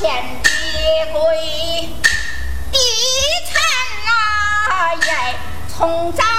天地归，地产啊也从咱。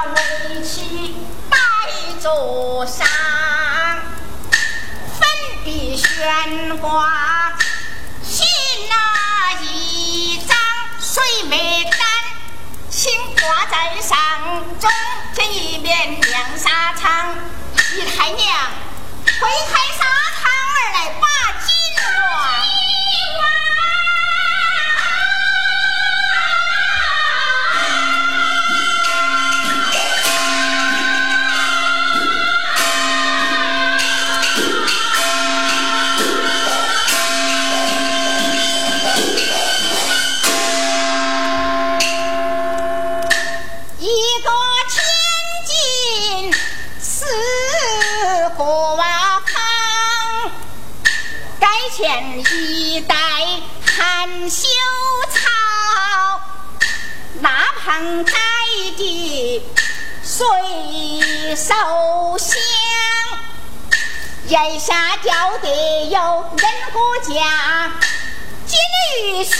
象牙围起白桌上，粉笔悬挂信那一张，水没干，请挂在上中间一面亮纱窗，姨太娘推开下吊的有人骨架，金缕溪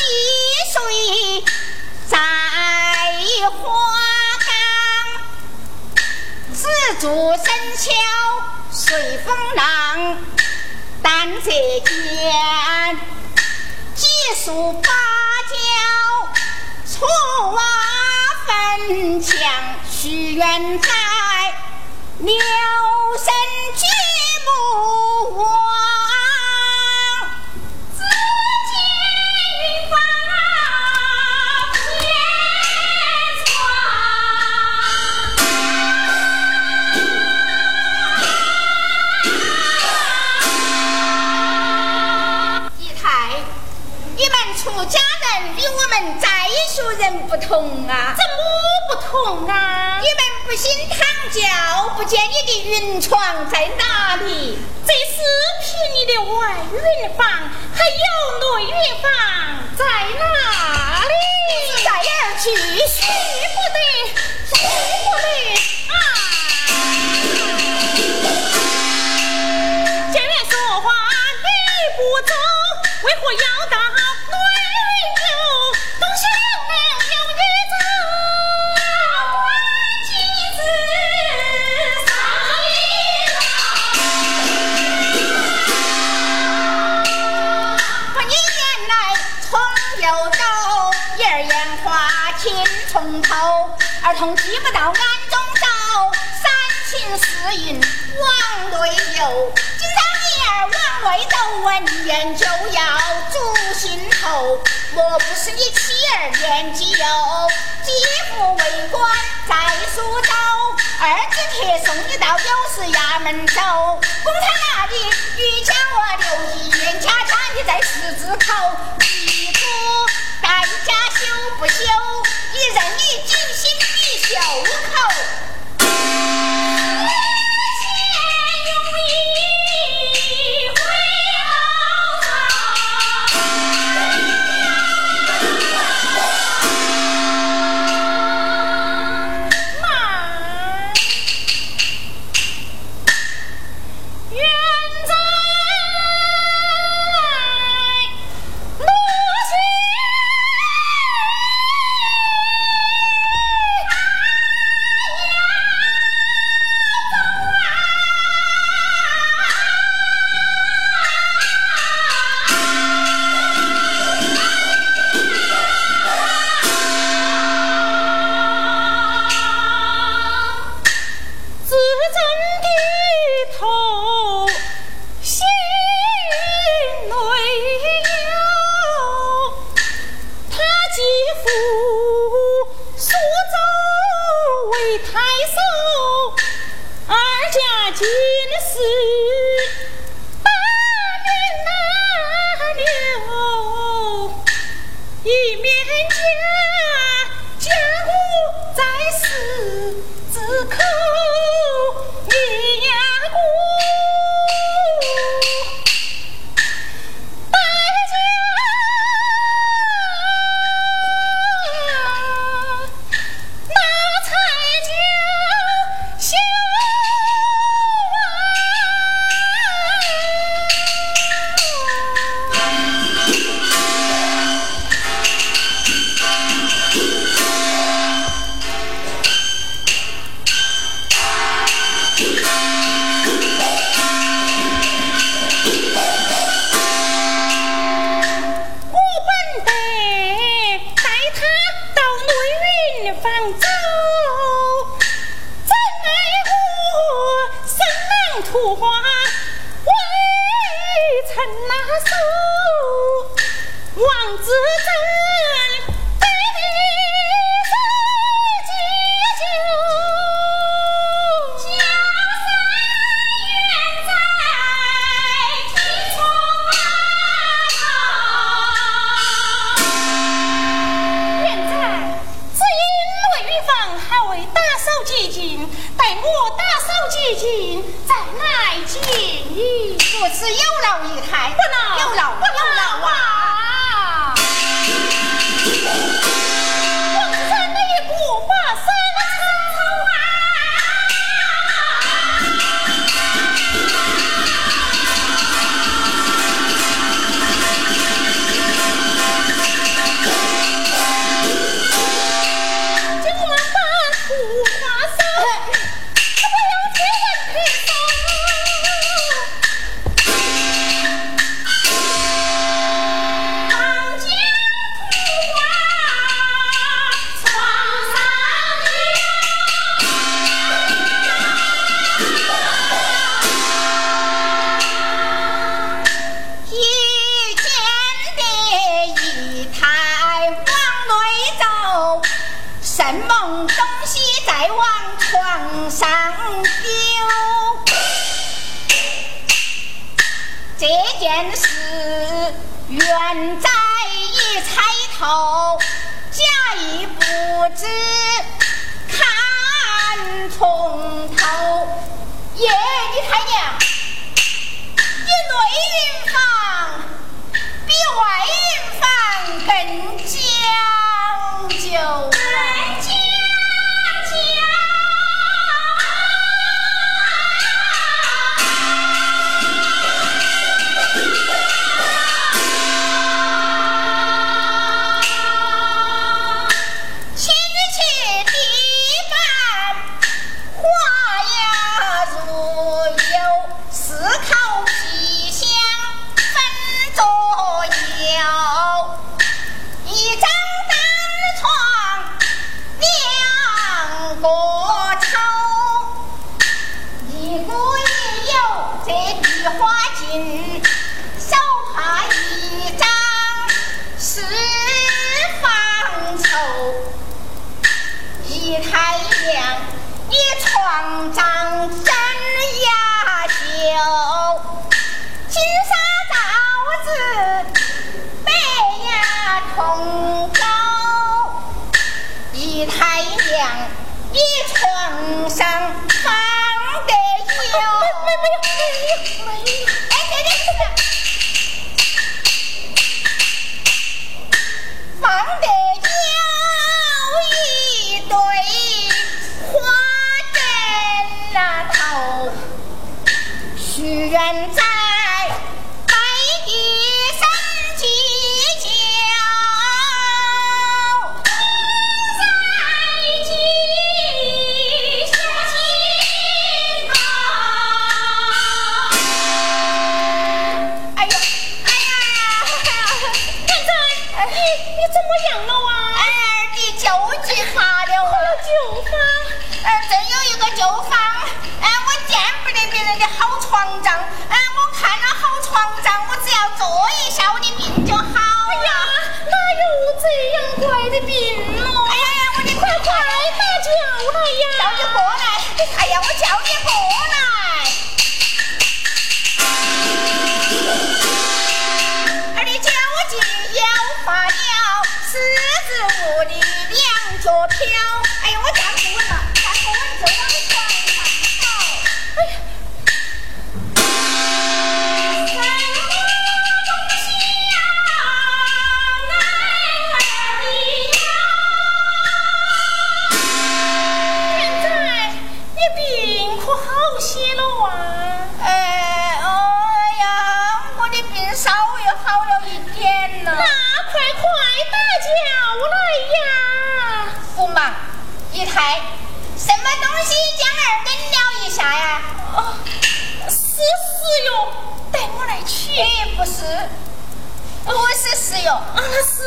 水在花岗，紫竹深桥随风浪。但这间几束芭蕉，错瓦粉墙，许愿在留同啊，怎么不同啊？你们不信堂教，不见你的云床在哪里？这是凭你的外云房，还有内云房在哪里？在而去，去不得，去不得啊！见面说话你不走，为何要儿童记不到暗中走，三情。四应往内游。今朝你儿往内走，闻言就要诛心头。莫不是你妻儿年纪幼，继父为官在苏州，儿子铁送你到有事衙门走。公差那里欲将我留一年，家家你在十字口，一夫待家休不休？小屋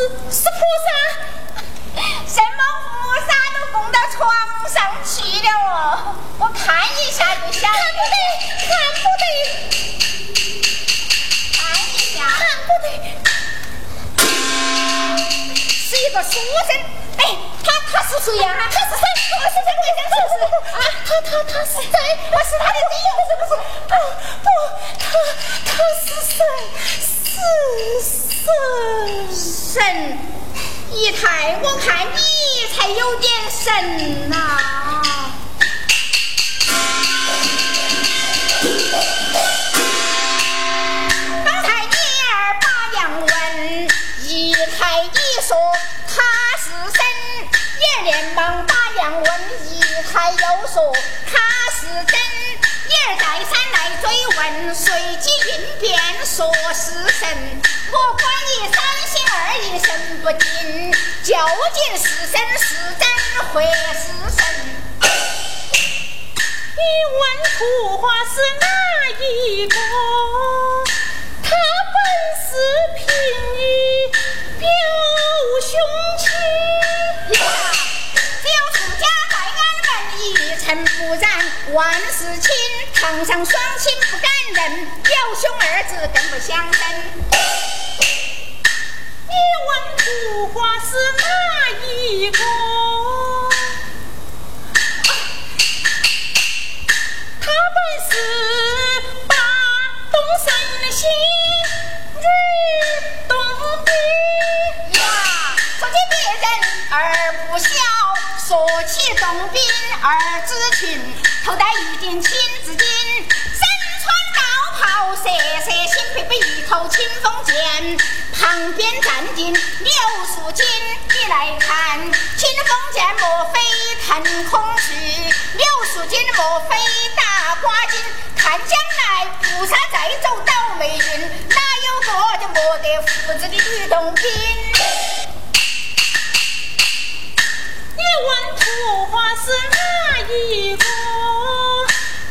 是菩萨，什么菩萨都供到床上去了哦！我看一下就想，看不得，看不得，看一下，看不得，是一个书生，哎，他他是谁呀？他是谁？我是谁？我是谁？啊，他他他是谁？我是他的爹，不是不是，不不，他他是谁？是。神神姨太，我看你才有点神呐。刚才你儿把娘问，姨太一说他是神，爷儿连忙把娘问，姨太又说他是真，爷儿再三来追问，随即应变说是神。我管你三心二意神不定，究竟是神是真会是神？你问图画是哪一个？他本是平易表雄气。只有出家在俺们一尘不染，万事清。堂上双亲不敢认，表兄二字更不相认。你问图画是哪一个？他本是八东神仙女东兵呀，说起别人儿不孝，说起东兵儿子群，头戴一顶青紫巾，身穿道袍色色新，配备一头清风剑，旁边站定刘素锦。你来看，清风剑莫非腾空去，刘素锦莫非大花金，看将来菩萨再走倒霉运，哪有个就没得福子的吕洞宾？你问图画是哪一个？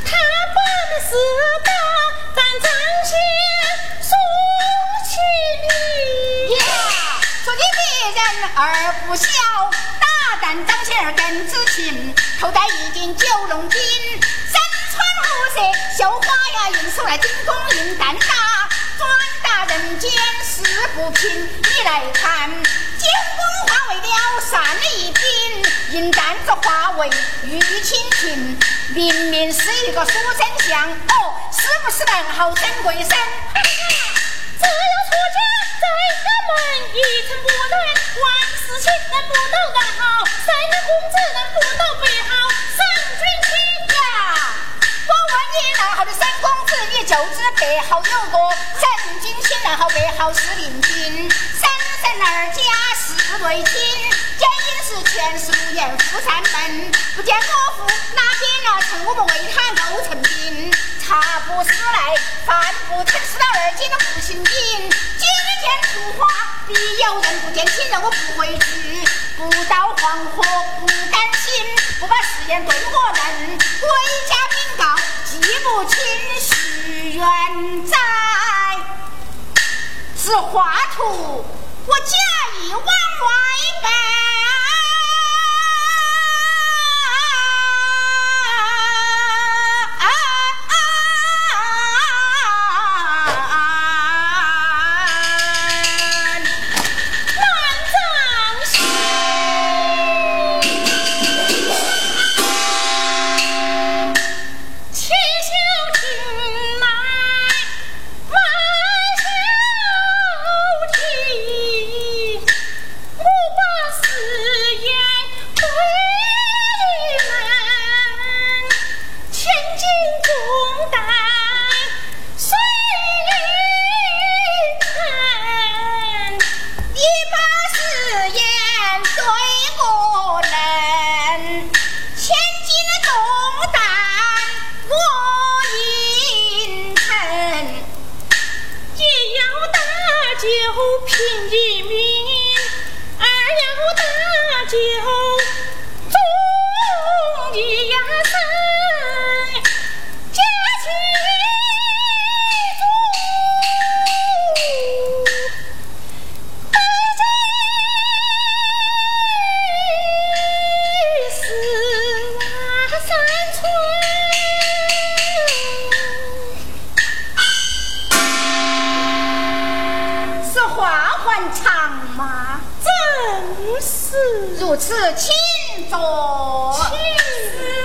他本是大战张先儿不孝，大胆张仙儿更知情，头戴一顶九龙巾，身穿五色绣花呀印，手来金弓银弹打，转达人间事不平。你来看，金弓化为了善一品，银弹子化为玉蜻蜓，明明是一个书生相，哦，是不是能好生贵生？只有出家在俺们一尘不染，万事情能不到安好，三公子能不到背好，三军亲呀！我问你，那号的三公子，你就知背后有个神经心，然后背后是令君，三神二家是对亲，见因是前十五年夫三门，不见我父哪边啊趁我们为他勾成兵，茶不思来，饭不成，吃了二斤的不行顶，天出花必有人，不见亲人我不回去，不到黄河不甘心，不把誓言对我认，回家禀告记不清许愿在。此画图，我假意往外搬。画环长马，正是。如此，请坐，请。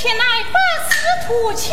却乃把师徒擒。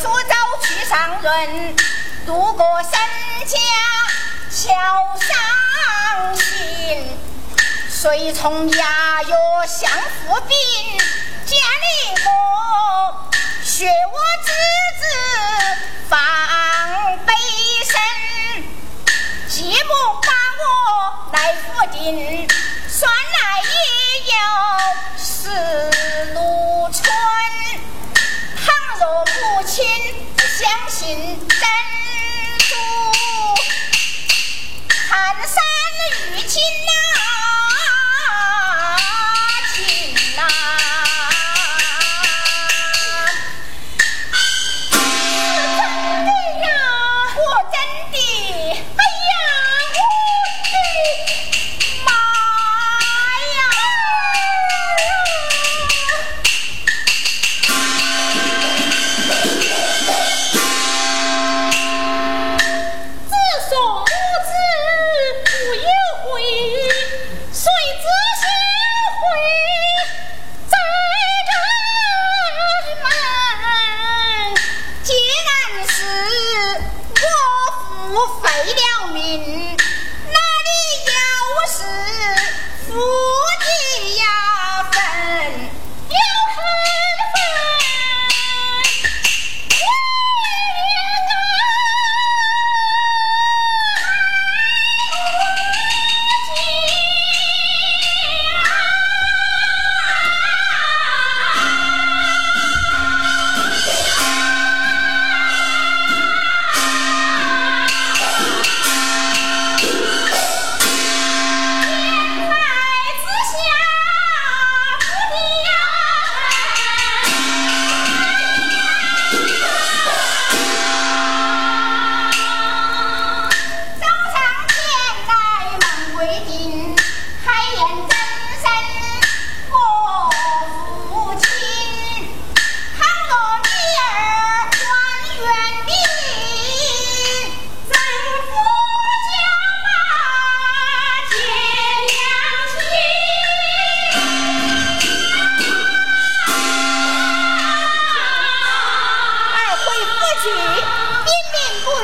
说走去上任，渡过三江桥上心，随从牙药相扶兵，建立我学我之子放北身，继母把我来府定，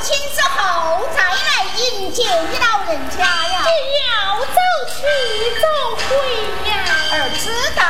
亲之后再来迎接你老人家呀！你要早去早回呀，儿知道。